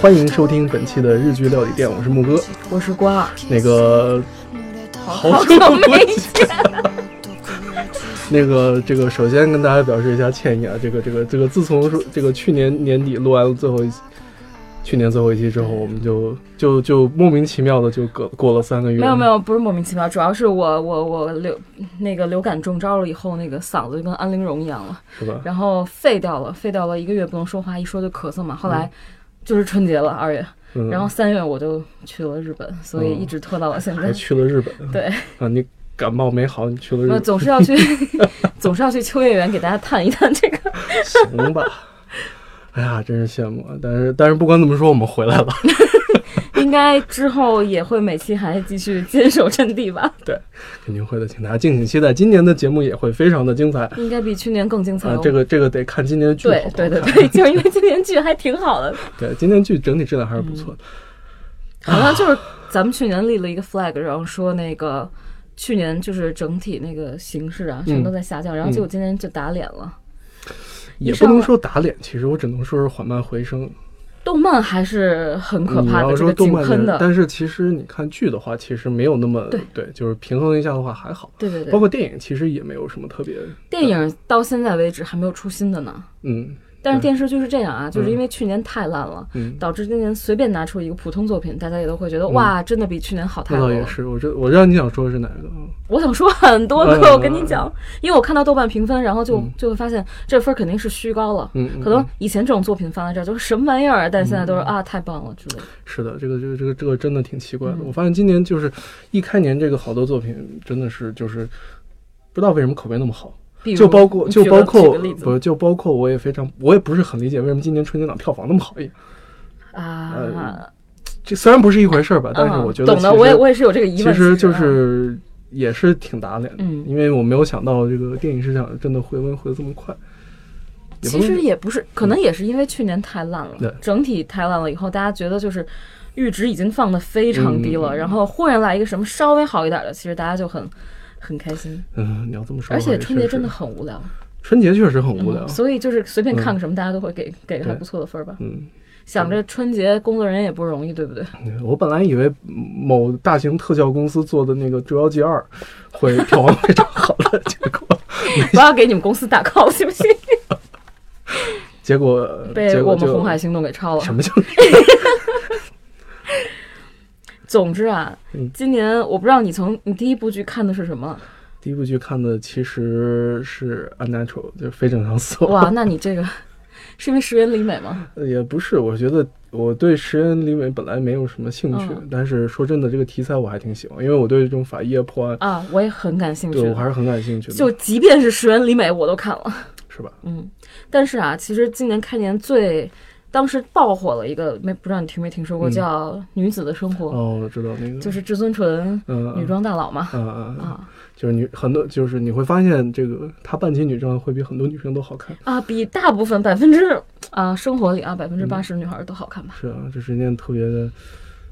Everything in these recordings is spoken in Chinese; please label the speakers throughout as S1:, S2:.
S1: 欢迎收听本期的日剧料理店，我是木哥，
S2: 我是瓜儿。
S1: 那个好
S2: 久没
S1: 见。那个这个，首先跟大家表示一下歉意啊，这个这个这个，自从说这个去年年底录完了最后一，去年最后一期之后，我们就就就莫名其妙的就隔过了三个月。
S2: 没有没有，不是莫名其妙，主要是我我我流那个流感中招了以后，那个嗓子就跟安陵容一样了，
S1: 是吧？
S2: 然后废掉了，废掉了一个月不能说话，一说就咳嗽嘛。后来。就是春节了，二月，然后三月我就去了日本，所以一直拖到了现在。
S1: 去了日本，
S2: 对
S1: 啊，你感冒没好，你去了日本，
S2: 总是要去，总是要去秋叶原给大家探一探这个。
S1: 行吧，哎呀，真是羡慕，但是但是不管怎么说，我们回来了。
S2: 应该之后也会每期还继续坚守阵地吧？
S1: 对，肯定会的，请大家敬请期待，今年的节目也会非常的精彩，
S2: 应该比去年更精彩。
S1: 这个这个得看今年的剧。
S2: 对对对对，就因为今年剧还挺好的。
S1: 对，今年剧整体质量还是不错的。
S2: 好像就是咱们去年立了一个 flag，然后说那个去年就是整体那个形势啊，全都在下降，然后结果今年就打脸了。
S1: 也不能说打脸，其实我只能说是缓慢回升。
S2: 动漫还是很可怕的，
S1: 这个井
S2: 喷的。
S1: 但是其实你看剧的话，其实没有那么
S2: 对
S1: 对，就是平衡一下的话还好。
S2: 对对对，
S1: 包括电影其实也没有什么特别。
S2: 电影到现在为止还没有出新的呢。
S1: 嗯。
S2: 但是电视剧是这样啊，就是因为去年太烂了，导致今年随便拿出一个普通作品，大家也都会觉得哇，真的比去年好太多。
S1: 那倒也是，我知我知道你想说的是哪个。
S2: 我想说很多个，我跟你讲，因为我看到豆瓣评分，然后就就会发现这分肯定是虚高了。
S1: 嗯，
S2: 可能以前这种作品放在这儿就是什么玩意儿，但现在都是啊，太棒了之类的。
S1: 是的，这个这个这个这个真的挺奇怪的。我发现今年就是一开年这个好多作品真的是就是不知道为什么口碑那么好。就包括就包括不就包括我也非常我也不是很理解为什么今年春节档票房那么好一
S2: 啊，
S1: 这虽然不是一回事儿吧，但是我觉
S2: 得懂的我也我也是有这个疑
S1: 问，其实就是也是挺打脸的，因为我没有想到这个电影市场真的回温回的这么快。
S2: 其实也不是，可能也是因为去年太烂了，整体太烂了以后，大家觉得就是阈值已经放的非常低了，然后忽然来一个什么稍微好一点的，其实大家就很。很开心，
S1: 嗯，你要这么说，
S2: 而且春节真的很无聊，
S1: 春节确实很无聊，
S2: 所以就是随便看个什么，大家都会给给个还不错的分吧。
S1: 嗯，
S2: 想着春节工作人员也不容易，对不对？
S1: 我本来以为某大型特效公司做的那个《捉妖记二》会票房非常好的，结果
S2: 不要给你们公司打 call 行不行？
S1: 结果
S2: 被我们红海行动给抄了。
S1: 什么叫？
S2: 总之啊，今年我不知道你从你第一部剧看的是什么。
S1: 第一部剧看的其实是《Unnatural》，就是非正常死亡。
S2: 哇，那你这个 是因为石原里美吗？
S1: 也不是，我觉得我对石原里美本来没有什么兴趣，但是说真的，这个题材我还挺喜欢，因为我对这种法医破案
S2: 啊，我也很感兴趣。
S1: 对我还是很感兴趣的。
S2: 就即便是石原里美，我都看了，
S1: 是吧？
S2: 嗯，但是啊，其实今年开年最。当时爆火了一个，没不知道你听没听说过，叫《女子的生活》
S1: 哦，我知道那个，
S2: 就是至尊纯，女装大佬嘛，
S1: 嗯嗯啊，就是女很多，就是你会发现这个她扮起女装会比很多女生都好看。
S2: 啊，比大部分百分之啊生活里啊百分之八十女孩都好看吧？
S1: 是啊，这是一件特别的。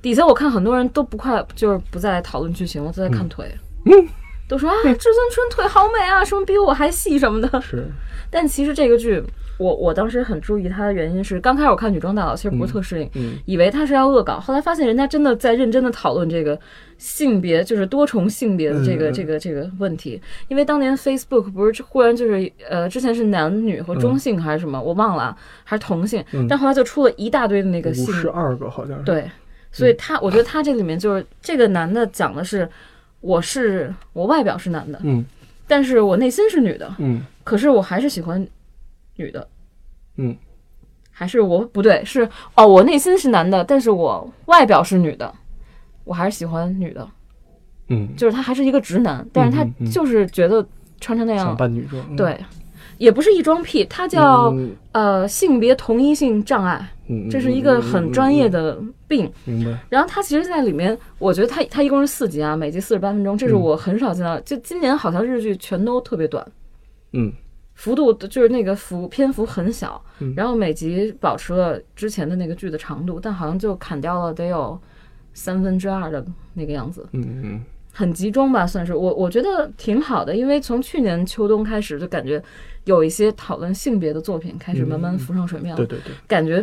S2: 底下我看很多人都不快，就是不再讨论剧情了，都在看腿，
S1: 嗯，
S2: 都说啊至尊纯腿好美啊，什么比我还细什么的，
S1: 是，
S2: 但其实这个剧。我我当时很注意他的原因是，刚开始我看女装大佬其实不是特适应，以为他是要恶搞，后来发现人家真的在认真的讨论这个性别，就是多重性别的这个这个这个问题。因为当年 Facebook 不是忽然就是呃之前是男女和中性还是什么，我忘了，还是同性，但后来就出了一大堆的那个性，
S1: 十二个好像是。
S2: 对，所以他我觉得他这里面就是这个男的讲的是，我是我外表是男的，
S1: 嗯，
S2: 但是我内心是女的，
S1: 嗯，
S2: 可是我还是喜欢。女的，
S1: 嗯，
S2: 还是我不对，是哦，我内心是男的，但是我外表是女的，我还是喜欢女的，
S1: 嗯，
S2: 就是他还是一个直男，但是他就是觉得穿成那样
S1: 想扮女装，
S2: 对，也不是异装癖，他叫呃性别同一性障碍，这是一个很专业的病，
S1: 明白。
S2: 然后他其实，在里面，我觉得他他一共是四集啊，每集四十八分钟，这是我很少见到，就今年好像日剧全都特别短，
S1: 嗯。
S2: 幅度就是那个幅篇幅很小，然后每集保持了之前的那个剧的长度，但好像就砍掉了得有三分之二的那个样子。
S1: 嗯嗯，
S2: 很集中吧，算是我我觉得挺好的，因为从去年秋冬开始就感觉有一些讨论性别的作品开始慢慢浮上水面了。
S1: 对对对，
S2: 感觉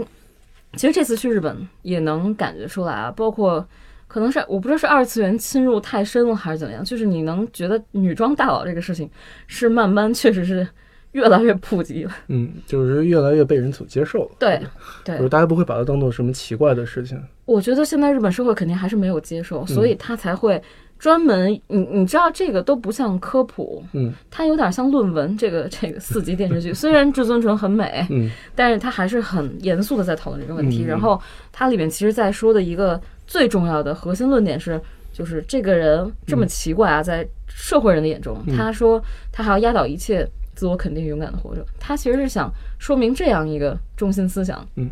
S2: 其实这次去日本也能感觉出来啊，包括可能是我不知道是二次元侵入太深了还是怎么样，就是你能觉得女装大佬这个事情是慢慢确实是越来越普及了。
S1: 嗯，就是越来越被人所接受了。
S2: 对对，
S1: 就是大家不会把它当做什么奇怪的事情。
S2: 我觉得现在日本社会肯定还是没有接受，所以他才会。专门，你你知道这个都不像科普，
S1: 嗯，
S2: 它有点像论文。这个 这个四集电视剧 虽然至尊纯很美，
S1: 嗯，
S2: 但是它还是很严肃的在讨论这个问题。然后它里面其实在说的一个最重要的核心论点是，就是这个人这么奇怪啊，在社会人的眼中，他说他还要压倒一切，自我肯定，勇敢的活着。他其实是想说明这样一个中心思想，
S1: 嗯。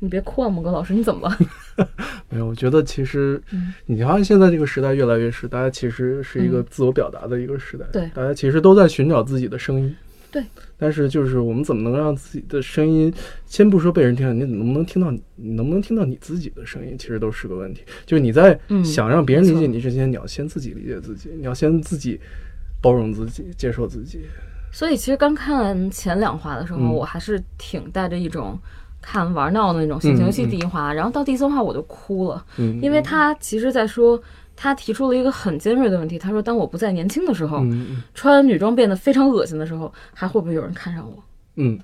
S2: 你别哭啊，某哥老师，你怎么了？
S1: 没有，我觉得其实，你发现现在这个时代越来越是，大家其实是一个自我表达的一个时代，
S2: 对，
S1: 大家其实都在寻找自己的声音，
S2: 对。
S1: 但是就是我们怎么能让自己的声音，先不说被人听到，你能不能听到，你能不能听到你自己的声音，其实都是个问题。就是你在想让别人理解你之前，你要先自己理解自己，你要先自己包容自己，接受自己。
S2: 所以其实刚看前两话的时候，我还是挺带着一种。看玩闹的那种心情，尤其第一话，然后到第三话我就哭了，因为他其实在说，他提出了一个很尖锐的问题，他说，当我不再年轻的时候，穿女装变得非常恶心的时候，还会不会有人看上我？
S1: 嗯，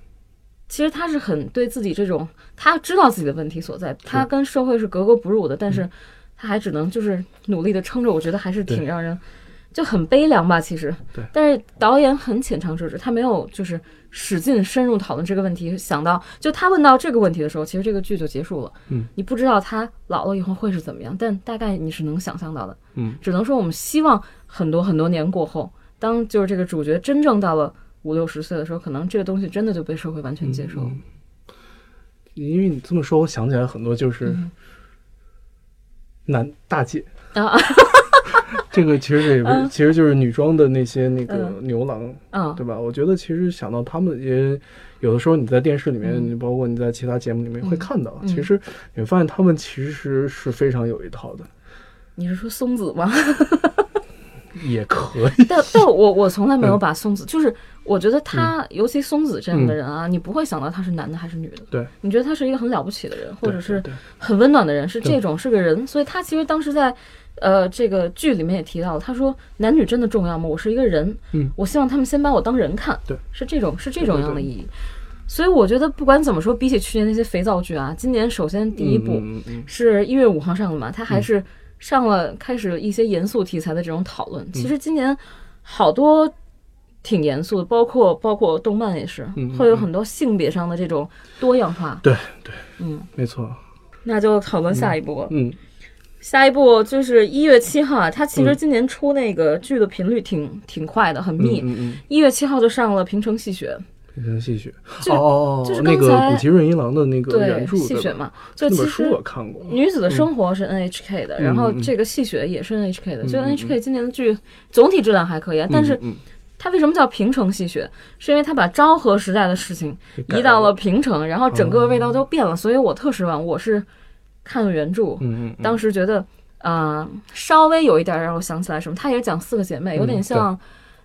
S2: 其实他是很对自己这种，他知道自己的问题所在，他跟社会是格格不入的，但是他还只能就是努力的撑着，我觉得还是挺让人。就很悲凉吧，其实。
S1: 对。
S2: 但是导演很浅尝辄止，他没有就是使劲深入讨论这个问题。想到，就他问到这个问题的时候，其实这个剧就结束了。
S1: 嗯。
S2: 你不知道他老了以后会是怎么样，但大概你是能想象到的。
S1: 嗯。
S2: 只能说我们希望很多很多年过后，当就是这个主角真正到了五六十岁的时候，可能这个东西真的就被社会完全接受了。
S1: 因为你这么说，我想起来很多就是男大姐
S2: 啊。
S1: 这个其实也不，其实就是女装的那些那个牛郎，
S2: 嗯，
S1: 对吧？我觉得其实想到他们也有的时候你在电视里面，你包括你在其他节目里面会看到，其实你会发现他们其实是非常有一套的。
S2: 你是说松子吗？
S1: 也可以。
S2: 但但我我从来没有把松子，就是我觉得他，尤其松子这样的人啊，你不会想到他是男的还是女的。
S1: 对，
S2: 你觉得他是一个很了不起的人，或者是很温暖的人，是这种是个人，所以他其实当时在。呃，这个剧里面也提到了，他说男女真的重要吗？我是一个人，
S1: 嗯，
S2: 我希望他们先把我当人看，
S1: 对，
S2: 是这种是这种样的意义。所以我觉得不管怎么说，比起去年那些肥皂剧啊，今年首先第一部是一月五号上的嘛，它还是上了开始一些严肃题材的这种讨论。其实今年好多挺严肃的，包括包括动漫也是会有很多性别上的这种多样化。
S1: 对对，
S2: 嗯，
S1: 没错。
S2: 那就讨论下一步，
S1: 嗯。
S2: 下一步就是一月七号啊，它其实今年出那个剧的频率挺挺快的，很密。一月七号就上了《平城戏雪》。
S1: 平城戏雪，
S2: 哦
S1: 哦
S2: 哦，就是
S1: 那个古崎润一郎的那个原著
S2: 戏雪嘛。就其实
S1: 我看过。
S2: 女子的生活是 NHK 的，然后这个戏雪也是 NHK 的。就 NHK 今年的剧总体质量还可以，但是它为什么叫平城戏雪？是因为它把昭和时代的事情移到了平城，然后整个味道都变了，所以我特失望。我是。看了原著，
S1: 嗯嗯
S2: 当时觉得，啊，稍微有一点让我想起来什么，他也讲四个姐妹，有点像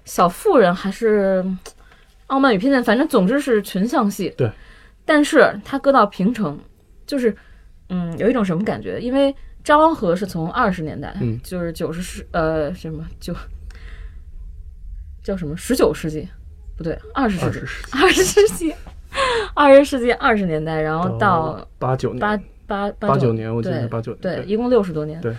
S2: 小妇人还是傲慢与偏见，反正总之是群像戏。
S1: 对，
S2: 但是他搁到平成，就是，嗯，有一种什么感觉？因为昭和是从二十年代，就是九十世，呃，什么就叫什么十九世纪，不对，二十世纪，二十世纪，二十世纪二十年代，然后到
S1: 八九年
S2: 八。八
S1: 八九年，我记
S2: 得
S1: 八九
S2: 对，一共六十多年。
S1: 对，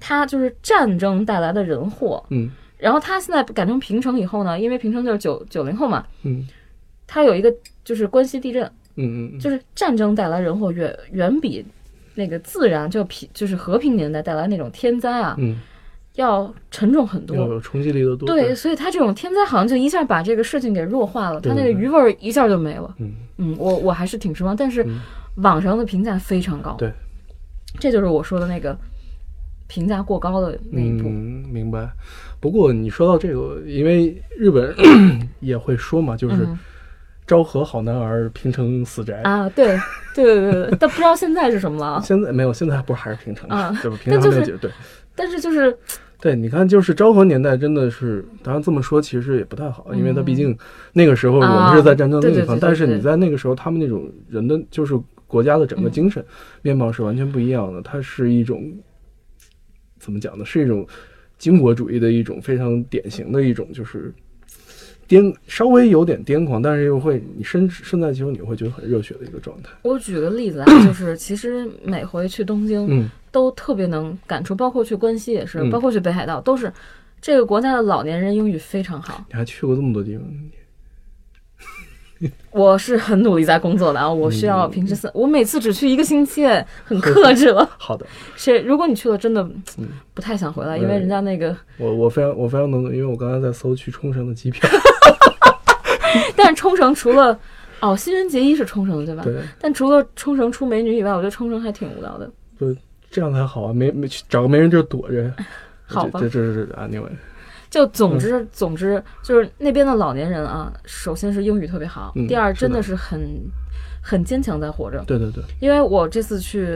S2: 他就是战争带来的人祸。
S1: 嗯，
S2: 然后他现在改成平成以后呢，因为平成就是九九零后嘛。
S1: 嗯，
S2: 他有一个就是关西地震。
S1: 嗯嗯
S2: 就是战争带来人祸远远比那个自然就平就是和平年代带来那种天灾啊，
S1: 嗯，
S2: 要沉重很多，
S1: 有冲击力的多。
S2: 对，所以他这种天灾好像就一下把这个事情给弱化了，他那个余味儿一下就没了。
S1: 嗯
S2: 嗯，我我还是挺失望，但是。网上的评价非常高，
S1: 对，
S2: 这就是我说的那个评价过高的那一步。
S1: 嗯，明白。不过你说到这个，因为日本 也会说嘛，就是昭和好男儿，平成死宅
S2: 啊。对，对对对对，但不知道现在是什么了。
S1: 现在没有，现在不是还是平成
S2: 啊？
S1: 对吧？平成没有
S2: 对。但是就是
S1: 对，你看，就是昭和年代真的是，当然这么说其实也不太好，因为他毕竟那个时候我们是在战争那一方，但是你在那个时候，他们那种人的就是国家的整个精神面貌是完全不一样的，它是一种怎么讲呢？是一种军国主义的一种非常典型的一种就是。癫稍微有点癫狂，但是又会你身身在其中，你会觉得很热血的一个状态。
S2: 我举个例子啊，就是其实每回去东京，
S1: 嗯，
S2: 都特别能感触，包括去关西也是，包括去北海道都是，这个国家的老年人英语非常好。
S1: 你还去过这么多地方？
S2: 我是很努力在工作的啊，我需要平时四，我每次只去一个星期，很克制了。
S1: 好的，
S2: 是如果你去了，真的不太想回来，因为人家那个
S1: 我我非常我非常能，因为我刚才在搜去冲绳的机票。
S2: 但是冲绳除了哦，新人结衣是冲绳对吧？
S1: 对。
S2: 但除了冲绳出美女以外，我觉得冲绳还挺无聊的。
S1: 不，这样才好啊！没没找个没人地儿躲着。
S2: 好吧。
S1: 这这是啊，另外。
S2: 就总之总之就是那边的老年人啊，首先是英语特别好，第二真的是很很坚强在活着。
S1: 对对对。
S2: 因为我这次去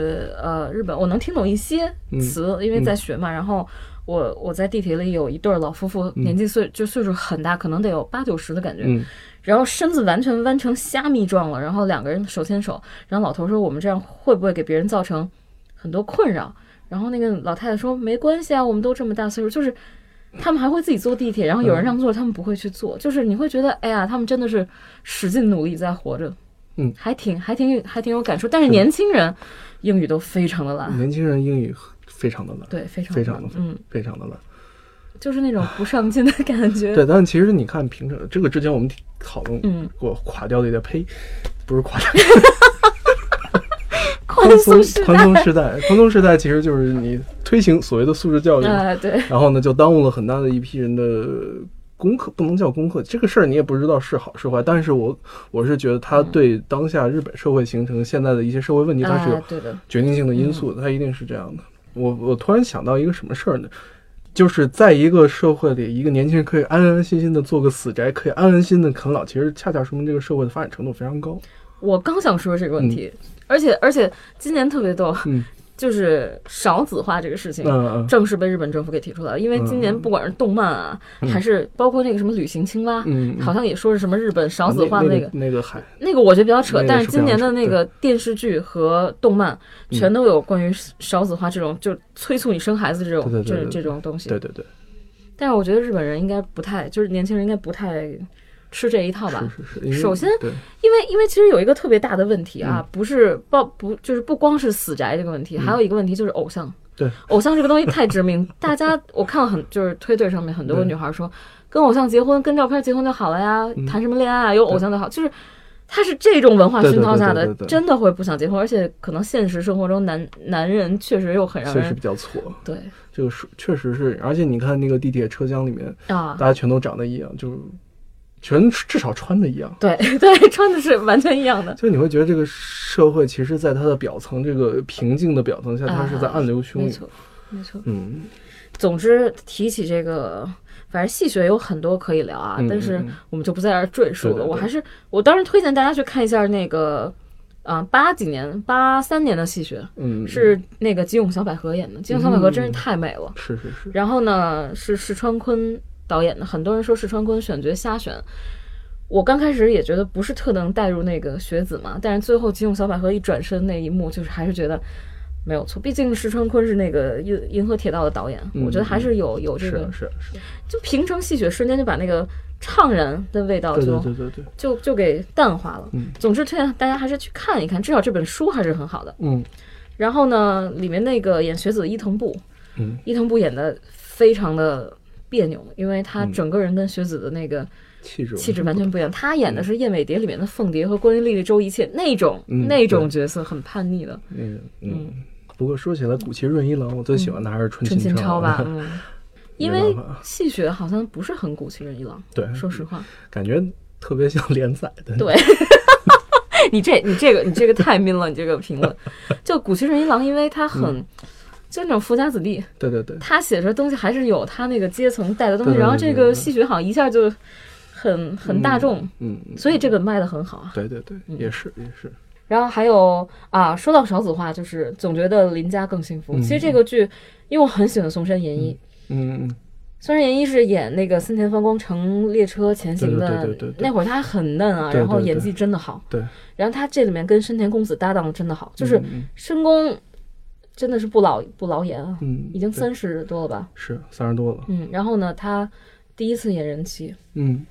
S2: 呃日本，我能听懂一些词，因为在学嘛。然后我我在地铁里有一对老夫妇，年纪岁就岁数很大，可能得有八九十的感觉。
S1: 嗯。
S2: 然后身子完全弯成虾米状了，然后两个人手牵手，然后老头说：“我们这样会不会给别人造成很多困扰？”然后那个老太太说：“没关系啊，我们都这么大岁数，就是他们还会自己坐地铁，然后有人让座，他们不会去坐，就是你会觉得，哎呀，他们真的是使劲努力在活着，
S1: 嗯，
S2: 还挺还挺还挺有感触。但是年轻人英语都非常的烂，
S1: 年轻人英语非常的烂，
S2: 对，非常
S1: 非常的
S2: 嗯，
S1: 非常的烂。”
S2: 就是那种不上进的感觉。
S1: 对，但其实你看平常这个之前我们讨论过，垮掉的也呸，不是垮掉。
S2: 宽松
S1: 宽松时代，宽松时代其实就是你推行所谓的素质教育，
S2: 对。
S1: 然后呢，就耽误了很大的一批人的功课，不能叫功课。这个事儿你也不知道是好是坏，但是我我是觉得它对当下日本社会形成现在的一些社会问题，它是有决定性的因素的，它一定是这样的。我我突然想到一个什么事儿呢？就是在一个社会里，一个年轻人可以安安心心的做个死宅，可以安安心心的啃老，其实恰恰说明这个社会的发展程度非常高。
S2: 我刚想说这个问题，而且而且今年特别逗。就是少子化这个事情，正式被日本政府给提出来了。因为今年不管是动漫啊，还是包括那个什么旅行青蛙，好像也说是什么日本少子化
S1: 那
S2: 个
S1: 那个海，
S2: 那个我觉得比较扯。但是今年的那个电视剧和动漫全都有关于少子化这种，就催促你生孩子这种这这种东西。
S1: 对对对。
S2: 但是我觉得日本人应该不太，就是年轻人应该不太。吃这一套吧。
S1: 是是是。
S2: 首先，因为因为其实有一个特别大的问题啊，不是不不就是不光是死宅这个问题，还有一个问题就是偶像。
S1: 对，
S2: 偶像这个东西太致命。大家我看了很就是推特上面很多女孩说，跟偶像结婚，跟照片结婚就好了呀，谈什么恋爱啊，有偶像就好。就是他是这种文化熏陶下的，真的会不想结婚，而且可能现实生活中男男人确实又很让人
S1: 确实比较挫。
S2: 对，
S1: 这个是确实是，而且你看那个地铁车厢里面
S2: 啊，
S1: 大家全都长得一样，就。全至少穿的一样，
S2: 对 对，穿的是完全一样的。
S1: 就你会觉得这个社会，其实在它的表层，这个平静的表层下，它是在暗流汹涌。
S2: 没错，没错。
S1: 嗯，
S2: 总之提起这个，反正戏学有很多可以聊啊，但是我们就不在这儿赘述了。我还是，我当然推荐大家去看一下那个，啊，八几年、八三年的戏学，
S1: 嗯，
S2: 是那个吉永小百合演的。吉永小百合真是太美了，
S1: 是是是。
S2: 然后呢，是石川昆。导演的很多人说石川昆选角瞎选，我刚开始也觉得不是特能带入那个学子嘛，但是最后吉永小百合一转身那一幕，就是还是觉得没有错。毕竟石川昆是那个银银河铁道的导演，我觉得还是有有这个
S1: 是是，
S2: 就平成戏谑瞬间就把那个怅然的味道就
S1: 对对对
S2: 就就给淡化了。总之推荐大家还是去看一看，至少这本书还是很好的。
S1: 嗯，
S2: 然后呢，里面那个演学子的伊藤步，
S1: 嗯，
S2: 伊藤步演的非常的。别扭，因为他整个人跟学子的那个气质
S1: 气
S2: 质完全不一样。他演的是《燕尾蝶》里面的凤蝶和关于丽丽周一切那种那种角色，很叛逆的。
S1: 嗯嗯。不过说起来，古奇润一郎，我最喜欢的还是
S2: 春
S1: 琴
S2: 超吧。嗯。因为戏谑好像不是很古奇润一郎。
S1: 对，
S2: 说实话，
S1: 感觉特别像连载的。
S2: 对。你这你这个你这个太 mean 了，你这个评论。就古奇润一郎，因为他很。就那种富家子弟，
S1: 对对对，
S2: 他写出东西还是有他那个阶层带的东西，然后这个戏曲好像一下就很很大众，
S1: 嗯，
S2: 所以这个卖的很好啊。
S1: 对对对，也是也是。
S2: 然后还有啊，说到少子化，就是总觉得林家更幸福。其实这个剧，因为我很喜欢松山研一，
S1: 嗯。
S2: 松山研一是演那个森田芳光乘列车前行
S1: 的
S2: 那会儿，他很嫩啊，然后演技真的好。
S1: 对，
S2: 然后他这里面跟深田恭子搭档真的好，就是深宫真的是不老不老演啊，
S1: 嗯，
S2: 已经三十多了吧？
S1: 是三十多了。
S2: 嗯，然后呢，他第一次演人妻，
S1: 嗯。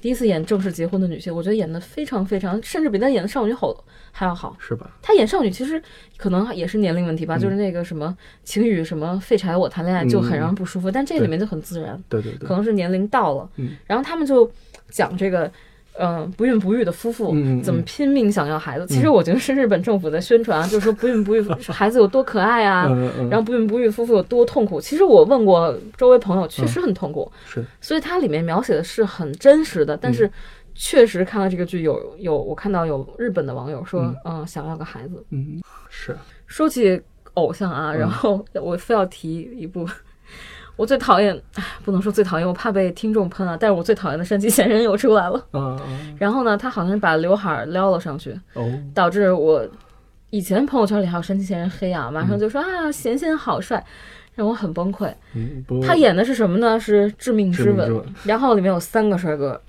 S2: 第一次演正式结婚的女性，我觉得演的非常非常，甚至比她演的少女好还要好，
S1: 是吧？
S2: 她演少女其实可能也是年龄问题吧，就是那个什么晴雨什么废柴我谈恋爱就很让人不舒服，但这里面就很自然，
S1: 对对对，
S2: 可能是年龄到了，然后他们就讲这个。嗯，不孕不育的夫妇怎么拼命想要孩子？其实我觉得是日本政府在宣传，就是说不孕不育 孩子有多可爱啊，然后不孕不育夫妇有多痛苦。其实我问过周围朋友，确实很痛苦。
S1: 是，
S2: 所以它里面描写的是很真实的。但是确实看到这个剧，有有我看到有日本的网友说，嗯，想要个孩子。
S1: 嗯，是。
S2: 说起偶像啊，然后我非要提一部。我最讨厌，不能说最讨厌，我怕被听众喷啊。但是我最讨厌的山崎贤人又出来了。
S1: 嗯
S2: 嗯。然后呢，他好像是把刘海撩了上去，
S1: 哦，
S2: 导致我以前朋友圈里还有山崎贤人黑啊，马上就说啊，贤贤好帅，让我很崩溃。
S1: 嗯，
S2: 他演的是什么呢？是《致命之吻》，然后里面有三个帅哥。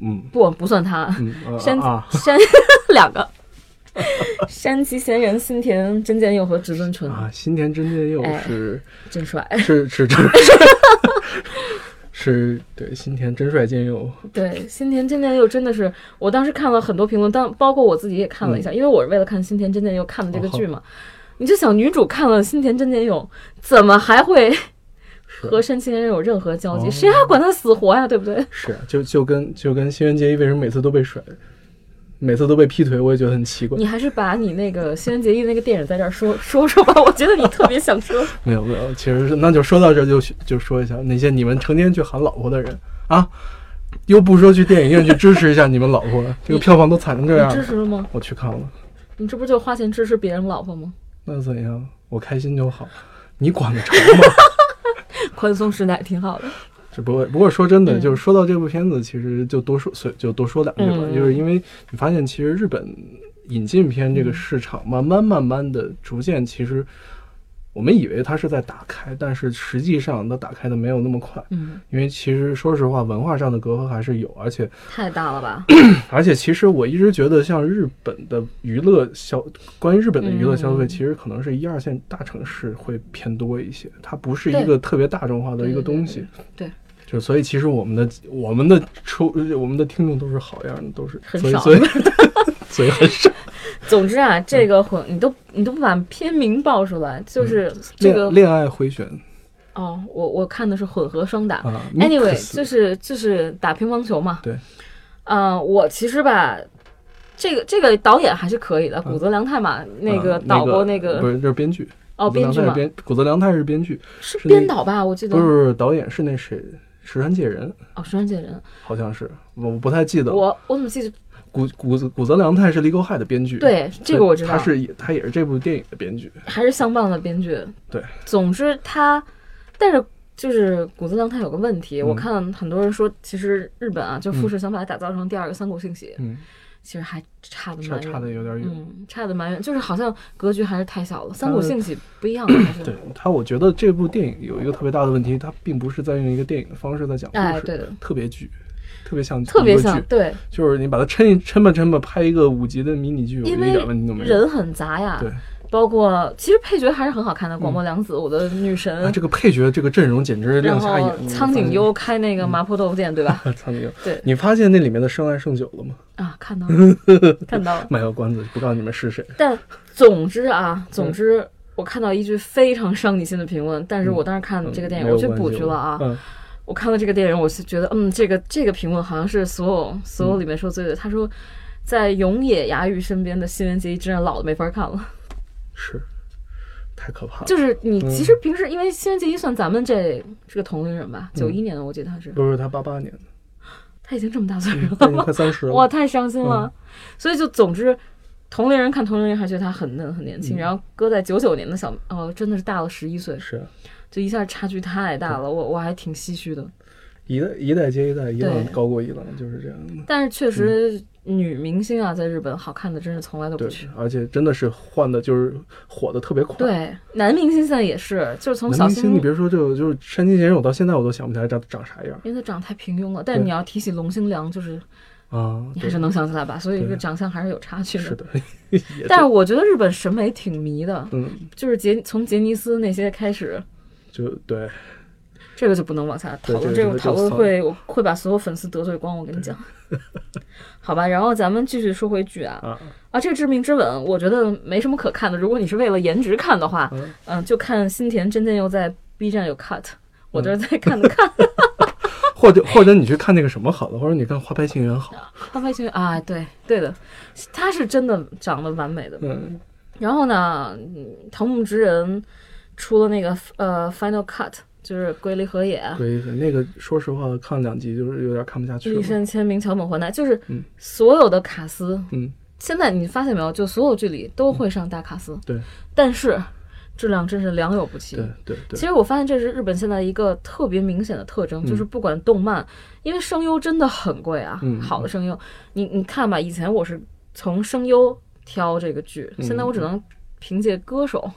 S1: 嗯，
S2: 不，不算他。山山 两个。山崎贤人、新田真剑佑和植村淳
S1: 啊，新田真剑佑是
S2: 真帅，
S1: 是是真，是对新田真帅剑佑。
S2: 对新田真剑佑真的是，我当时看了很多评论，但包括我自己也看了一下，因为我是为了看新田真剑佑看的这个剧嘛。你就想女主看了新田真剑佑，怎么还会和山崎贤人有任何交集？谁还管他死活呀？对不对？
S1: 是，就就跟就跟新垣结衣为什么每次都被甩？每次都被劈腿，我也觉得很奇怪。
S2: 你还是把你那个新垣结衣那个电影在这儿说 说说吧，我觉得你特别想说。
S1: 没有没有，其实是那就说到这就就说一下那些你们成天去喊老婆的人啊，又不说去电影院去支持一下你们老婆，这个票房都惨成这样。
S2: 支持了吗？
S1: 我去看了。
S2: 你这不就花钱支持别人老婆吗？
S1: 那怎样？我开心就好，你管得着吗？
S2: 宽松时代挺好的。
S1: 只不过，不过说真的，就是说到这部片子，其实就多说，就多说两句吧。就是因为你发现，其实日本引进片这个市场，慢慢慢慢的逐渐，其实我们以为它是在打开，但是实际上它打开的没有那么快。
S2: 嗯，
S1: 因为其实说实话，文化上的隔阂还是有，而且
S2: 太大了吧？
S1: 而且其实我一直觉得，像日本的娱乐消，关于日本的娱乐消费，其实可能是一二线大城市会偏多一些，它不是一个特别大众化的一个东西。
S2: 对。
S1: 就所以，其实我们的我们的出我们的听众都是好样的，都是
S2: 很少，
S1: 所以 所以很少。
S2: 总之啊，这个混你都你都不把片名报出来，就是这个
S1: 恋爱回旋。
S2: 哦，我我看的是混合双打。Anyway，就是就是打乒乓球嘛。
S1: 对。
S2: 嗯，我其实吧，这个这个导演还是可以的，谷泽良太嘛，
S1: 那
S2: 个导过
S1: 那
S2: 个
S1: 不是，这是编剧。
S2: 哦，编剧嘛。
S1: 编谷泽良太是编剧，
S2: 是编导吧？我记得
S1: 不是导演，是那谁。石川界人
S2: 哦，石川界人
S1: 好像是我不太记得。
S2: 我我怎么记得
S1: 古古古泽良太是《Legal High》的编剧？
S2: 对，这个我知道。
S1: 他是他也是这部电影的编剧，
S2: 还是相棒的编剧。
S1: 对，
S2: 总之他，但是就是古泽良太有个问题，我看很多人说，其实日本啊，就富士想把它打造成第二个三国信息。
S1: 嗯。
S2: 其实还差的蛮
S1: 远，差的有点远，
S2: 嗯，差的蛮远，就是好像格局还是太小了。三股兴起不一样，
S1: 对他，我觉得这部电影有一个特别大的问题，它并不是在用一个电影的方式在讲故
S2: 事，对的，
S1: 特别剧，特别像
S2: 特别像，对，
S1: 就是你把它抻一抻吧抻吧，拍一个五集的迷你剧，我觉得一点问题都没有。
S2: 人很杂呀，
S1: 对。
S2: 包括其实配角还是很好看的，广末凉子，我的女神。
S1: 这个配角这个阵容简直亮瞎眼。
S2: 苍井优开那个麻婆豆腐店，对吧？
S1: 苍井优。
S2: 对。
S1: 你发现那里面的圣爱圣酒了吗？
S2: 啊，看到了，看到了。
S1: 卖个关子，不告诉你们是谁。
S2: 但总之啊，总之我看到一句非常伤你心的评论，但是我当时看这个电影，我去补去了啊。我看了这个电影，我是觉得，嗯，这个这个评论好像是所有所有里面说最对。他说，在永野芽郁身边的新垣结衣真的老的没法看了。
S1: 是。太可怕了！
S2: 就是你其实平时，因为新垣结衣算咱们这是个同龄人吧，九一年的，我记得他是，
S1: 不是他八八年的，
S2: 他已经这么大岁数了，
S1: 快三十了，
S2: 哇，太伤心了。所以就总之，同龄人看同龄人还觉得他很嫩很年轻，然后搁在九九年的小哦，真的是大了十一岁，
S1: 是，
S2: 就一下差距太大了，我我还挺唏嘘的。
S1: 一代一代接一代，一浪高过一浪，就是这样的。
S2: 但是确实，女明星啊，在日本好看的真是从来都不缺，
S1: 而且真的是换的，就是火的特别快。
S2: 对，男明星现在也是，就是从小
S1: 星，你别说这个，就是山田贤人，我到现在我都想不起来长长啥样，
S2: 因为他长得太平庸了。但是你要提起龙星良，就是
S1: 啊，
S2: 你还是能想起来吧？所以这个长相还是有差距的。
S1: 是的，
S2: 但是我觉得日本审美挺迷的，
S1: 嗯，
S2: 就是杰从杰尼斯那些开始，
S1: 就对。
S2: 这个就不能往下讨论，这个讨论会我会把所有粉丝得罪光。我跟你讲，好吧。然后咱们继续说回剧啊啊，这个《致命之吻》我觉得没什么可看的。如果你是为了颜值看的话，嗯，就看新田真剑佑在 B 站有 cut，我这在看的看。
S1: 或者或者你去看那个什么好的，或者你看《花牌情缘》好。
S2: 花牌情缘啊，对对的，他是真的长得完美的。
S1: 嗯。
S2: 然后呢，藤木直人出了那个呃 Final Cut。就是龟梨和也，
S1: 龟梨那个，说实话，看了两集就是有点看不下去了。
S2: 立山签名、桥本环奈，就是所有的卡司，
S1: 嗯，
S2: 现在你发现没有？就所有剧里都会上大卡司，
S1: 对。
S2: 但是质量真是良莠不齐，
S1: 对对对。
S2: 其实我发现这是日本现在一个特别明显的特征，就是不管动漫，因为声优真的很贵啊，好的声优，你你看吧，以前我是从声优挑这个剧，现在我只能凭借歌手。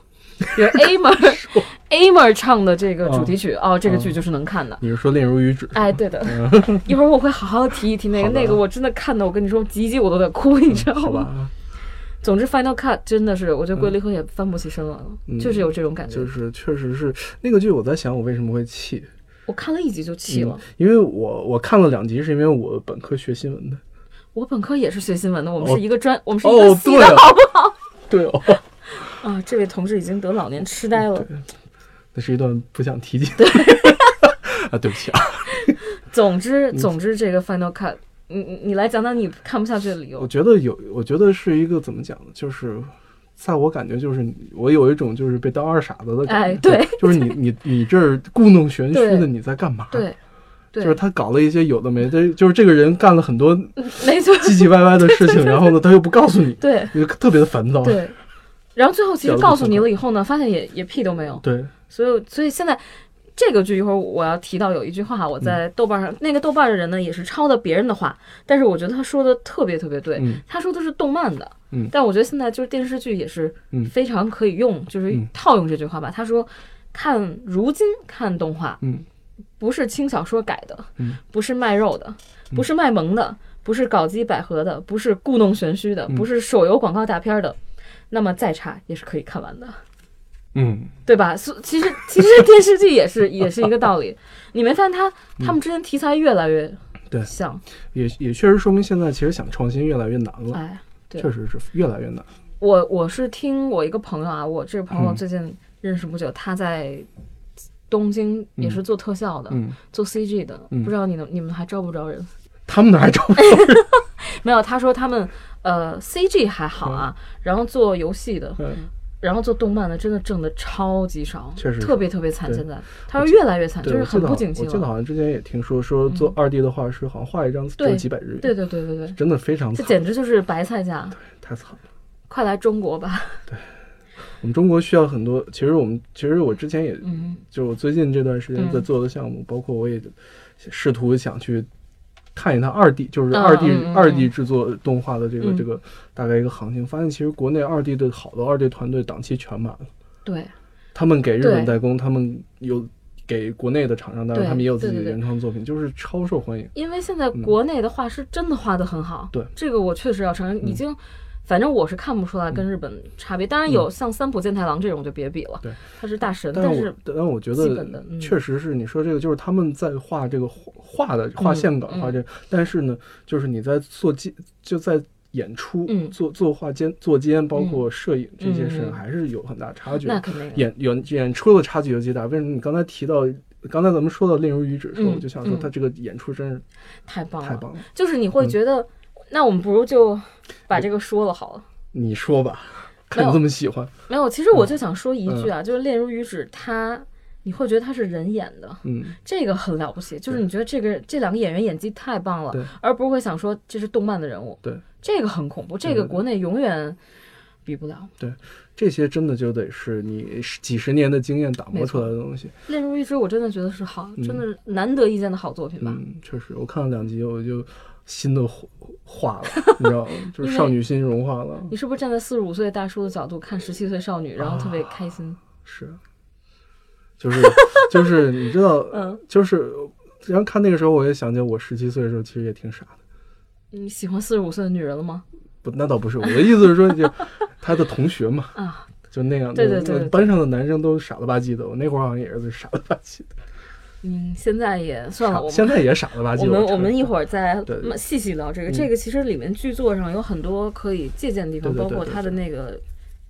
S2: 比如 A 妹 A 妹唱的这个主题曲哦，这个剧就是能看的。
S1: 你是说《恋如雨止》？
S2: 哎，对的。一会儿我会好好提一提那个，那个我真的看的，我跟你说，集集我都得哭，你知道吗？
S1: 好吧。
S2: 总之，Final Cut 真的是，我觉得龟梨和也翻不起身了，就是有这种感觉。
S1: 就是确实是那个剧，我在想我为什么会气。
S2: 我看了一集就气了，
S1: 因为我我看了两集，是因为我本科学新闻的。
S2: 我本科也是学新闻的，我们是一个专，我们是一个系的，好不好？
S1: 对哦。
S2: 啊，这位同志已经得老年痴呆了。
S1: 那是一段不想提及。啊，对不起啊。
S2: 总之，总之，这个 Final Cut，你你你来讲讲你看不下去的理由。
S1: 我觉得有，我觉得是一个怎么讲呢？就是在我感觉，就是我有一种就是被当二傻子的感觉。
S2: 哎，对，
S1: 就是你你你这儿故弄玄虚的，你在干嘛？
S2: 对，
S1: 就是他搞了一些有的没的，就是这个人干了很多
S2: 没错
S1: 唧唧歪歪的事情，然后呢，他又不告诉你，
S2: 对，
S1: 就特别的烦躁。
S2: 对。然后最后其实告诉你了以后呢，发现也也屁都没有。
S1: 对，
S2: 所以所以现在这个剧一会儿我要提到有一句话，我在豆瓣上那个豆瓣的人呢也是抄的别人的话，但是我觉得他说的特别特别对。他说的是动漫的，
S1: 嗯，
S2: 但我觉得现在就是电视剧也是非常可以用，就是套用这句话吧。他说看如今看动画，
S1: 嗯，
S2: 不是轻小说改的，
S1: 嗯，
S2: 不是卖肉的，不是卖萌的，不是搞基百合的，不是故弄玄虚的，不是手游广告大片的。那么再差也是可以看完的，
S1: 嗯，
S2: 对吧？所其实其实电视剧也是 也是一个道理。你没发现他他们之间题材越来越
S1: 对
S2: 像，
S1: 也也确实说明现在其实想创新越来越难了。
S2: 哎，对，
S1: 确实是越来越难。
S2: 我我是听我一个朋友啊，我这个朋友最近认识不久，他在东京也是做特效的，做 CG 的，不知道你们你们还招不招人？
S1: 他们那还招不招人？
S2: 没有，他说他们。呃，CG 还好啊，然后做游戏的，然后做动漫的，真的挣的超级少，
S1: 确实
S2: 特别特别惨。现在他说越来越惨，就是很不景气
S1: 了。我记得好像之前也听说，说做二 D 的画师好像画一张就几百日元，
S2: 对对对对对，
S1: 真的非常惨，
S2: 这简直就是白菜价，
S1: 对，太惨了。
S2: 快来中国吧！
S1: 对，我们中国需要很多。其实我们其实我之前也，就我最近这段时间在做的项目，包括我也试图想去。看一看二 D，就是二 D 二 D 制作动画的这个这个大概一个行情，发现其实国内二 D 的好的二 D 团队档期全满了。
S2: 对，
S1: 他们给日本代工，他们有给国内的厂商，当然他们也有自己的原创作品，就是超受欢迎。
S2: 因为现在国内的画师真的画的很好，
S1: 对
S2: 这个我确实要承认，已经。反正我是看不出来跟日本差别，当然有像三浦健太郎这种就别比了，
S1: 对，
S2: 他是大神。但
S1: 是，但我觉得确实是你说这个，就是他们在画这个画的画线稿画这，但是呢，就是你在做监就在演出做做画监做监，包括摄影这些事还是有很大差距。
S2: 那肯定
S1: 演演演出的差距有极大？为什么你刚才提到刚才咱们说到《恋如雨止》的时候，我就想说他这个演出真是
S2: 太棒
S1: 了，太棒了，
S2: 就是你会觉得。那我们不如就把这个说了好了。
S1: 你说吧，看你这么喜欢。
S2: 没有，其实我就想说一句啊，就是《恋如雨止》，他你会觉得他是人演的，
S1: 嗯，
S2: 这个很了不起。就是你觉得这个这两个演员演技太棒了，而不是会想说这是动漫的人物，
S1: 对，
S2: 这个很恐怖。这个国内永远比不了。
S1: 对，这些真的就得是你几十年的经验打磨出来的东西。
S2: 恋如一枝，我真的觉得是好，真的难得一见的好作品吧。
S1: 嗯，确实，我看了两集，我就心都化了，你知道吗？就是少女心融化了。
S2: 你是不是站在四十五岁大叔的角度看十七岁少女，然后特别开心？
S1: 是，就是 就是，你知道，嗯，就是，然后看那个时候，我也想起我十七岁的时候，其实也挺傻的。
S2: 你喜欢四十五岁的女人了吗？
S1: 不，那倒不是。我的意思是说，就他的同学嘛，
S2: 啊，
S1: 就那样。
S2: 对对对，
S1: 班上的男生都傻了吧唧的。我那会儿好像也是傻了吧唧的。
S2: 嗯，现在也算了，我们
S1: 现在也傻了吧唧。
S2: 我们我们一会儿再细细聊这个。这个其实里面剧作上有很多可以借鉴的地方，包括他的那个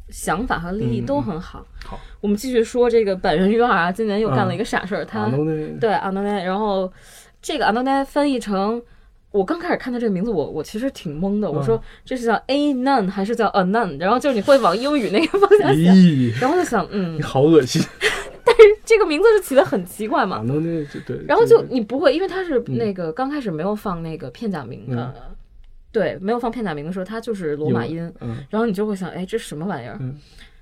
S2: 想法和立意都很好。
S1: 好，
S2: 我们继续说这个板垣瑞二啊，今年又干了一个傻事儿。他对阿诺奈，然后这个阿诺奈翻译成。我刚开始看到这个名字，我我其实挺懵的。我说这是叫 A nun 还是叫 A nun？然后就是你会往英语那个方向想，然后就想，嗯，
S1: 你好恶心。
S2: 但是这个名字是起的很奇怪嘛？
S1: 对。
S2: 然后就你不会，因为他是那个刚开始没有放那个片假名的，对，没有放片假名的时候，他就是罗马音。然后你就会想，哎，这什么玩意儿？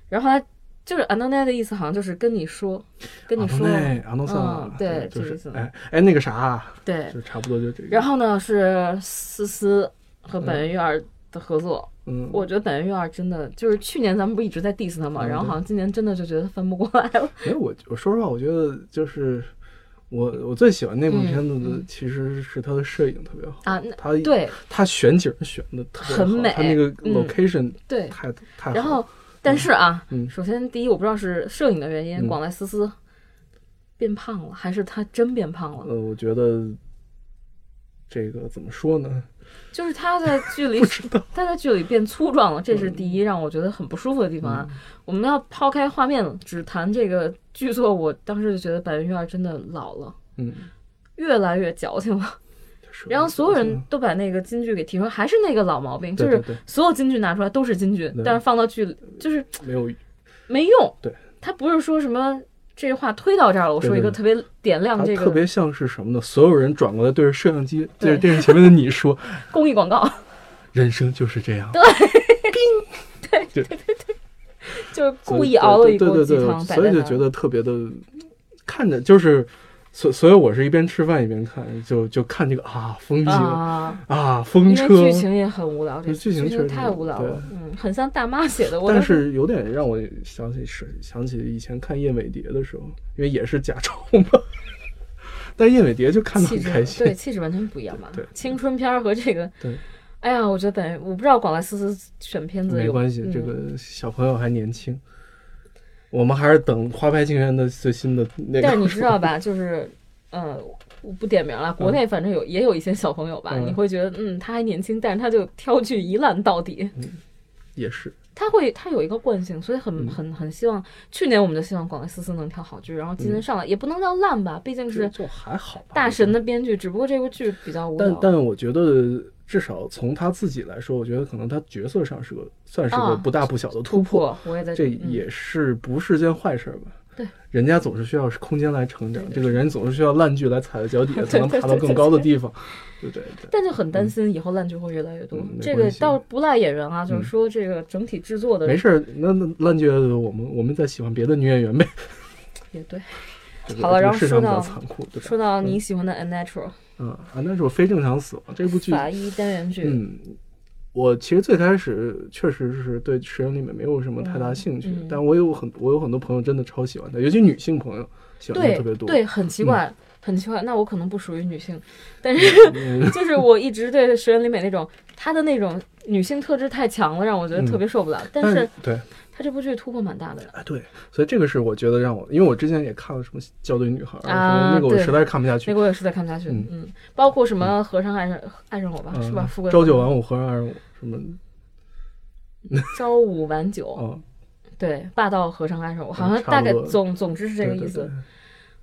S2: 然后后来。就是阿诺奈的意思，好像就是跟你说，跟你说，
S1: 阿诺
S2: 嗯，对，
S1: 就
S2: 是
S1: 哎哎那个啥，
S2: 对，
S1: 就差不多就这个。
S2: 然后呢，是思思和本源月儿的合作，
S1: 嗯，
S2: 我觉得本源月儿真的就是去年咱们不一直在 diss 他嘛，然后好像今年真的就觉得翻不过来了。
S1: 哎，我我说实话，我觉得就是我我最喜欢那部片子的其实是他的摄影特别好
S2: 啊，
S1: 他
S2: 对
S1: 他选景选的特别
S2: 很美，
S1: 他那个 location
S2: 对
S1: 太太
S2: 然后。但是啊，首先第一，我不知道是摄影的原因，广濑丝丝变胖了，还是他真变胖了？
S1: 呃，我觉得这个怎么说呢？
S2: 就是它在 距离，它在距离变粗壮了，这是第一让我觉得很不舒服的地方啊。我们要抛开画面，只谈这个剧作，我当时就觉得白云院真的老了，
S1: 嗯，
S2: 越来越矫情了。然后所有人都把那个京剧给提出来，还是那个老毛病，就是所有京剧拿出来都是京剧，但是放到剧里就是
S1: 没有
S2: 没用。
S1: 对，
S2: 他不是说什么这句话推到这儿了，我说一个特别点亮这个，
S1: 特别像是什么呢？所有人转过来对着摄像机，对着电视前面的你说，
S2: 公益广告，
S1: 人生就是这样。
S2: 对，对对对对，就是故意熬了一锅鸡汤，
S1: 所以就觉得特别的看着就是。所所以，我是一边吃饭一边看，就就看这个啊，风景啊，风车。
S2: 剧情也很无聊，这剧
S1: 情
S2: 确实太无聊了，嗯，很像大妈写的。
S1: 但是有点让我想起是想起以前看《燕尾蝶》的时候，因为也是假钞嘛。但《燕尾蝶》就看的很开心，
S2: 对，气质完全不一样嘛？
S1: 对，
S2: 青春片和这个，
S1: 对。
S2: 哎呀，我觉得本我不知道广濑丝丝选片子
S1: 没关系，这个小朋友还年轻。我们还是等花牌情缘的最新的那个。
S2: 但是你知道吧？就是，呃，我不点名了。国内反正有也有一些小朋友吧，你会觉得，嗯，他还年轻，但是他就挑剧一烂到底。
S1: 嗯，也是。
S2: 他会，他有一个惯性，所以很很很希望。去年我们就希望广濑丝丝能挑好剧，然后今年上来也不能叫烂吧，毕竟是
S1: 就还好。
S2: 大神的编剧，只不过这个剧比较无
S1: 聊。但但我觉得。至少从他自己来说，我觉得可能他角色上是个算是个不大不小的突
S2: 破。我也在
S1: 这也是不是件坏事吧？
S2: 对，
S1: 人家总是需要空间来成长，这个人总是需要烂剧来踩在脚底下，才能爬到更高的地方。对对对。
S2: 但就很担心以后烂剧会越来越多。这个倒不赖演员啊，就是说这个整体制作的。
S1: 没事，那烂剧我们我们再喜欢别的女演员呗。
S2: 也对。好了，然后说到
S1: 说
S2: 到你喜欢的《Unnatural》。
S1: 嗯啊，那是我非正常死亡这部剧
S2: 法医单元剧。
S1: 嗯，我其实最开始确实是对实验里面没有什么太大兴趣，但我有很我有很多朋友真的超喜欢她，尤其女性朋友喜欢他特别多。
S2: 对，很奇怪，很奇怪。那我可能不属于女性，但是 就是我一直对石原里美那种她的那种女性特质太强了，让我觉得特别受不了。但
S1: 是对。
S2: 他这部剧突破蛮大的
S1: 啊，对，所以这个是我觉得让我，因为我之前也看了什么《校对女孩》啊，那个我实在是看不下去，
S2: 那个我也实在看不下去。嗯，包括什么和尚爱上爱上我吧，是吧？富贵
S1: 朝九晚五，和尚爱上我，什么
S2: 朝五晚九，对，霸道和尚爱上我，好像大概总总之是这个意思。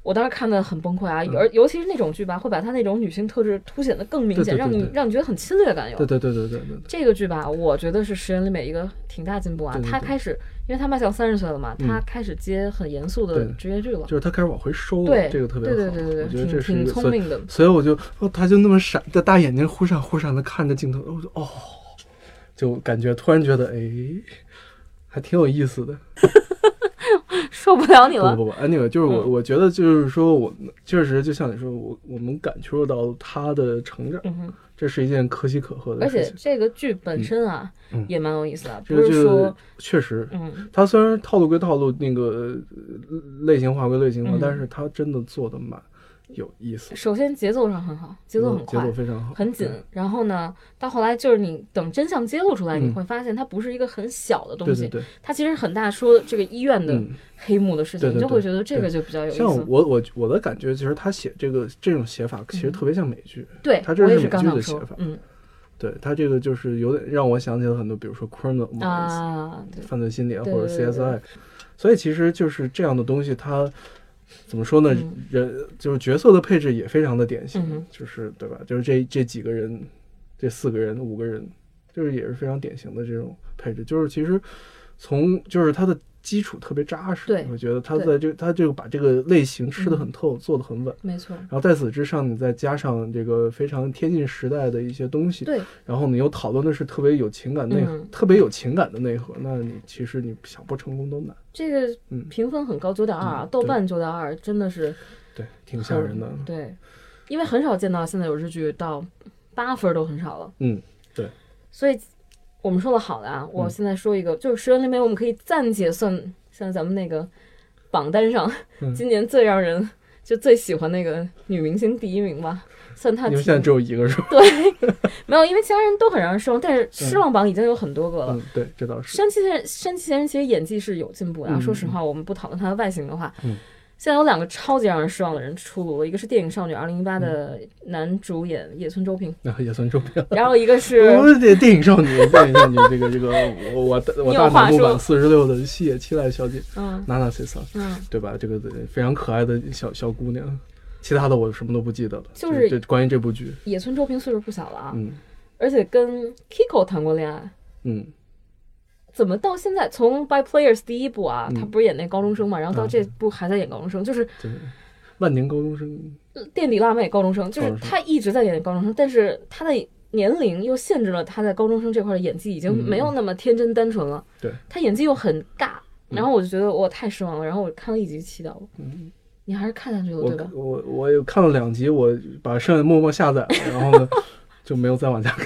S2: 我当时看的很崩溃啊，而尤其是那种剧吧，会把他那种女性特质凸显的更明显，让你让你觉得很侵略感。有
S1: 对对对对对对。
S2: 这个剧吧，我觉得是石原里美一个挺大进步啊。他开始，因为他迈向三十岁了嘛，他开始接很严肃的职业剧了。
S1: 就是他开始往回收了，
S2: 对
S1: 这个特别好。
S2: 对对对对
S1: 对，挺
S2: 挺聪明的。
S1: 所以我就，哦，他就那么闪，的大眼睛忽闪忽闪的看着镜头，我就哦，就感觉突然觉得，哎，还挺有意思的。
S2: 受不了你了！
S1: 不不不，anyway，就是我我觉得就是说我确实就像你说，我我们感受到他的成长，这是一件可喜可贺的
S2: 事情。而且这个剧本身啊，也蛮有意思的。
S1: 不是
S2: 说
S1: 确实，嗯，它虽然套路归套路，那个类型化归类型化，但是它真的做的蛮。有意思。
S2: 首先节奏上很好，节奏很快，
S1: 节奏非常好，
S2: 很紧。然后呢，到后来就是你等真相揭露出来，你会发现它不是一个很小的东西，它其实很大。说这个医院的黑幕的事情，你就会觉得这个就比较有意思。
S1: 像我我我的感觉，其实他写这个这种写法，其实特别像美剧。
S2: 对，
S1: 他这
S2: 是
S1: 美剧的写法。嗯，对他这个就是有点让我想起了很多，比如说《Criminal Minds》
S2: 啊，
S1: 犯罪心理或者 CSI。所以其实就是这样的东西，它。怎么说呢？人就是角色的配置也非常的典型，就是对吧？就是这这几个人，这四个人、五个人，就是也是非常典型的这种配置。就是其实从就是他的。基础特别扎实，
S2: 对，
S1: 我觉得他在这他这个把这个类型吃的很透，做的很稳，
S2: 没错。
S1: 然后在此之上，你再加上这个非常贴近时代的一些东西，
S2: 对。
S1: 然后你又讨论的是特别有情感内核，特别有情感的内核，那你其实你想不成功都难。
S2: 这个评分很高，九点二，豆瓣九点二，真的是，
S1: 对，挺吓人的。
S2: 对，因为很少见到现在有日剧到八分都很少了。
S1: 嗯，对。
S2: 所以。我们说的好的啊，我现在说一个，就是十人里面我们可以暂且算，像咱们那个榜单上，今年最让人就最喜欢那个女明星第一名吧，算她。
S1: 现在只有一个是吧？
S2: 对，没有，因为其他人都很让人失望，但是失望榜已经有很多个了。
S1: 对，这倒是。
S2: 山崎贤山崎贤其实演技是有进步的，啊说实话，我们不讨论他的外形的话。现在有两个超级让人失望的人出炉了，一个是电影少女二零一八的男主演野村周平，
S1: 野村周平，
S2: 然后一个是
S1: 电电影少女，电影少女这个这个我我我大脑木版四十六的西野七濑小姐，嗯，娜娜西桑，嗯，对吧？这个非常可爱的小小姑娘，其他的我什么都不记得了，就是这关于这部剧，
S2: 野村周平岁数不小了啊，嗯，而且跟 Kiko 谈过恋爱，
S1: 嗯。
S2: 怎么到现在？从《By Players》第一部啊，他不是演那高中生嘛，然后到这部还在演高中生，就是
S1: 万年高中生，
S2: 垫底辣妹高中生，就是他一直在演高中生，但是他的年龄又限制了他在高中生这块的演技，已经没有那么天真单纯了。
S1: 对，
S2: 他演技又很尬，然后我就觉得我太失望了，然后我看了一集气到了。嗯，你还是看下去了对吧？
S1: 我我有看了两集，我把剩下默默下载了，然后呢 就没有再往下看。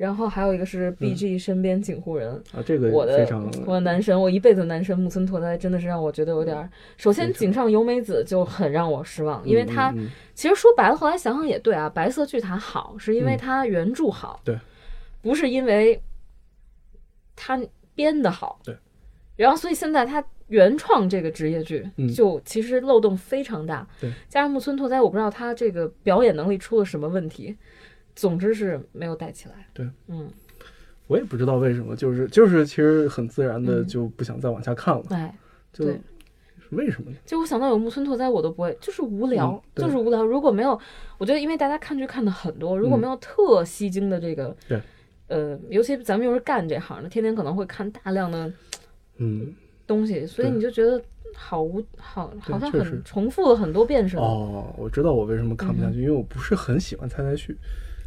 S2: 然后还有一个是 B G 身边警护人
S1: 啊，这个
S2: 我的
S1: 非常
S2: 我的男神，我一辈子男神木村拓哉真的是让我觉得有点。首先井上由美子就很让我失望，因为他其实说白了，后来想想也对啊，白色巨塔好是因为他原著好，
S1: 对，
S2: 不是因为他编的好，
S1: 对。
S2: 然后所以现在他原创这个职业剧就其实漏洞非常大，
S1: 对。
S2: 加上木村拓哉，我不知道他这个表演能力出了什么问题。总之是没有带起来。
S1: 对，
S2: 嗯，
S1: 我也不知道为什么，就是就是，其实很自然的就不想再往下看了。
S2: 哎，
S1: 对，为什么呢？
S2: 就我想到有木村拓哉，我都不会，就是无聊，就是无聊。如果没有，我觉得因为大家看剧看的很多，如果没有特吸睛的这个，
S1: 对，
S2: 呃，尤其咱们又是干这行的，天天可能会看大量的，
S1: 嗯，
S2: 东西，所以你就觉得好无好，好像很重复了很多遍似的。
S1: 哦，我知道我为什么看不下去，因为我不是很喜欢猜猜序。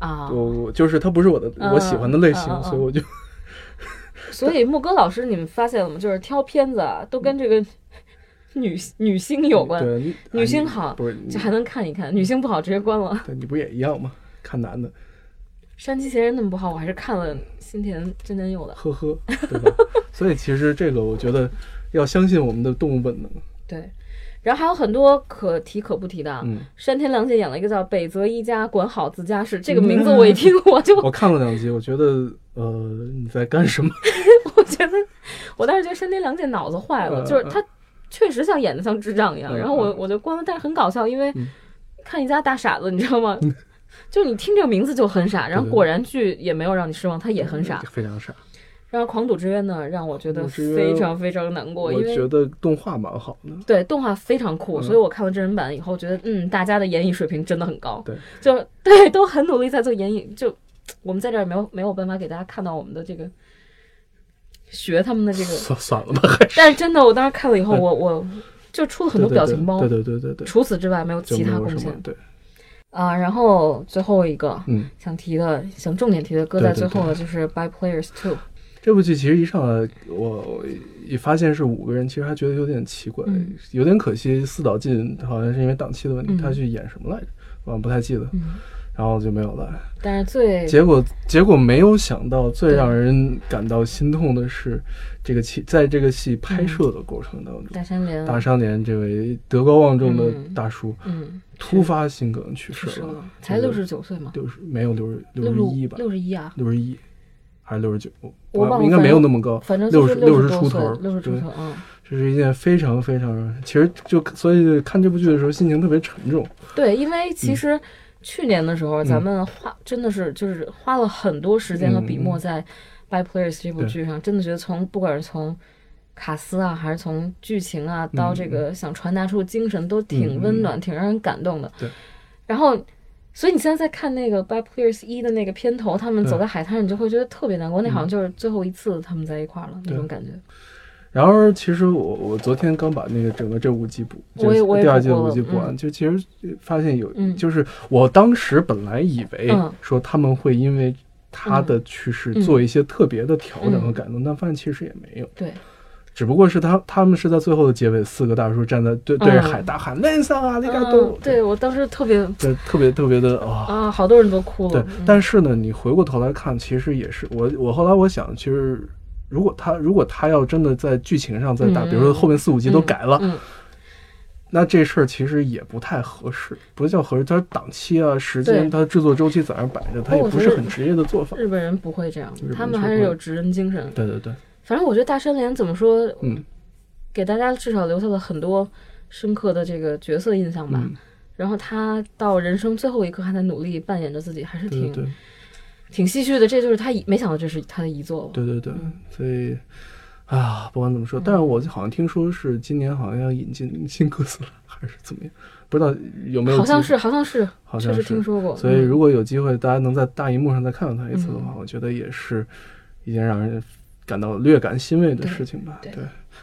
S2: 啊，
S1: 我我就是他不是我的我喜欢的类型，所以我就。
S2: 所以木哥老师，你们发现了吗？就是挑片子啊，都跟这个 女女星有关。
S1: 对，
S2: 女星好，
S1: 不是
S2: 就还能看一看；女星不好，直接关了。
S1: 对，你不也一样吗？看男的。
S2: 山崎贤人那么不好，我还是看了新田真田佑的。
S1: 呵呵，对吧？所以其实这个，我觉得要相信我们的动物本能。
S2: 对。然后还有很多可提可不提的。嗯山田凉介演了一个叫北泽一家管好自家事，这个名字我一听我就
S1: 我看了两集，我觉得呃你在干什么？
S2: 我觉得我当时觉得山田凉介脑子坏了，就是他确实像演的像智障一样。然后我我就关了，但是很搞笑，因为看一家大傻子，你知道吗？就你听这个名字就很傻，然后果然剧也没有让你失望，他也很傻，
S1: 非常傻。
S2: 然后《狂赌之渊》呢，让我觉得非常非常难过，因为
S1: 觉得动画蛮好的。
S2: 对，动画非常酷，所以我看了真人版以后，觉得嗯，大家的演绎水平真的很高。
S1: 对，
S2: 就对，都很努力在做演绎。就我们在这儿没有没有办法给大家看到我们的这个学他们的这个。
S1: 算算了吧，
S2: 但是真的，我当时看了以后，我我就出了很多表情包。
S1: 对对对对对。
S2: 除此之外，没有其他贡献。
S1: 对。
S2: 啊，然后最后一个，嗯，想提的，想重点提的，搁在最后的就是《By Players Two》。
S1: 这部剧其实一上来，我一发现是五个人，其实还觉得有点奇怪，有点可惜。四岛进好像是因为档期的问题，他去演什么来着？我不太记得。然后就没有了。
S2: 但是最
S1: 结果结果没有想到，最让人感到心痛的是，这个戏在这个戏拍摄的过程当中，
S2: 大山连
S1: 大山连这位德高望重的大叔，
S2: 嗯，
S1: 突发心梗去世
S2: 了，才六十九岁吗？
S1: 六十没有六十六十一吧？
S2: 六十一啊？
S1: 六十一还是六十九？
S2: 我忘
S1: 了，应该没有那么高，
S2: 反正
S1: 六十
S2: 六
S1: 十出头，
S2: 六十出头。嗯，
S1: 这是一件非常非常，其实就所以看这部剧的时候心情特别沉重。
S2: 对，因为其实。去年的时候，咱们花真的是就是花了很多时间和笔墨在《By Players》这部剧上，真的觉得从不管是从卡斯啊，还是从剧情啊，到这个想传达出的精神，都挺温暖，挺让人感动的。
S1: 对。
S2: 然后，所以你现在在看那个《By Players》一的那个片头，他们走在海滩，你就会觉得特别难过。那好像就是最后一次他们在一块儿了，那种感觉。
S1: 然而，其实我我昨天刚把那个整个这五集补，就第二季的五集补完，就其实发现有，就是我当时本来以为说他们会因为他的去世做一些特别的调整和改动，但发现其实也没有。
S2: 对，
S1: 只不过是他他们是在最后的结尾，四个大叔站在对对着海大喊“内桑啊，那个都”，
S2: 对我当时特别
S1: 对特别特别的啊
S2: 啊，好多人都哭了。
S1: 对，但是呢，你回过头来看，其实也是我我后来我想，其实。如果他如果他要真的在剧情上再打，比如说后面四五集都改了，那这事儿其实也不太合适，不叫合适。他档期啊、时间，它制作周期在那摆着，它也不是很职业的做法。
S2: 日本人不会这样，他们还是有职人精神。
S1: 对对对，
S2: 反正我觉得大山连怎么说，嗯，给大家至少留下了很多深刻的这个角色印象吧。然后他到人生最后一刻还在努力扮演着自己，还是挺。挺唏嘘的，这就是他没想到这是他的遗作。
S1: 对对对，所以啊，不管怎么说，但是我好像听说是今年好像要引进新哥斯拉，还是怎么样？不知道有没有？
S2: 好像是，好像是，
S1: 好像
S2: 是听说过。
S1: 所以如果有机会，大家能在大荧幕上再看到他一次的话，我觉得也是一件让人感到略感欣慰的事情吧。对。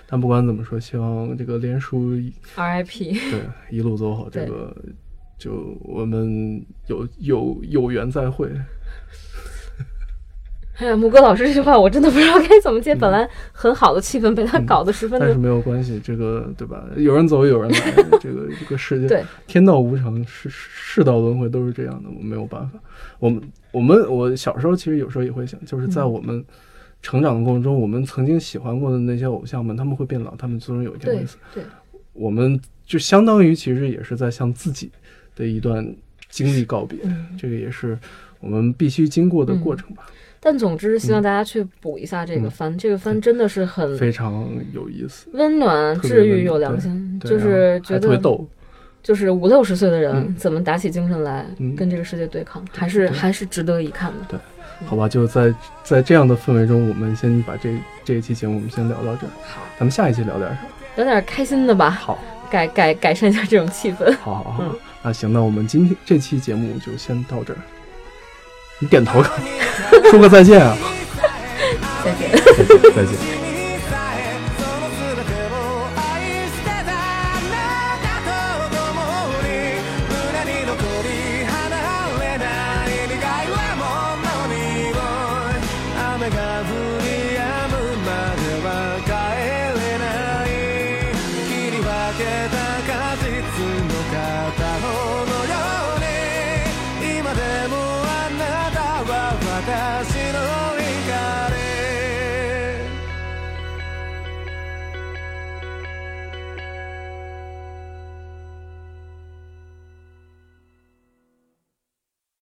S1: 但不管怎么说，希望这个连叔
S2: RIP，
S1: 对，一路走好。这个就我们有有有缘再会。
S2: 哎呀，木哥老师这句话我真的不知道该怎么接。本来很好的气氛被他搞得十分……
S1: 但是没有关系，这个对吧？有人走，有人来，这个这个世界
S2: 对
S1: 天道无常，世世道轮回都是这样的，我没有办法。我们我们我小时候其实有时候也会想，就是在我们成长的过程中，我们曾经喜欢过的那些偶像们，他们会变老，他们最终有一天会死。
S2: 对，
S1: 我们就相当于其实也是在向自己的一段经历告别，这个也是我们必须经过的过程吧。
S2: 但总之，希望大家去补一下这个番，这个番真的是很
S1: 非常有意思，
S2: 温暖、治愈、有良心，就是觉得特别逗。就是五六十岁的人怎么打起精神来跟这个世界对抗，还是还是值得一看的。
S1: 对，好吧，就在在这样的氛围中，我们先把这这一期节目我们先聊到这儿。
S2: 好，
S1: 咱们下一期聊点什么？
S2: 聊点开心的吧。
S1: 好，
S2: 改改改善一下这种气氛。
S1: 好好好，那行，那我们今天这期节目就先到这儿。你点头，说个再见啊！
S2: 再见 再见，
S1: 再见。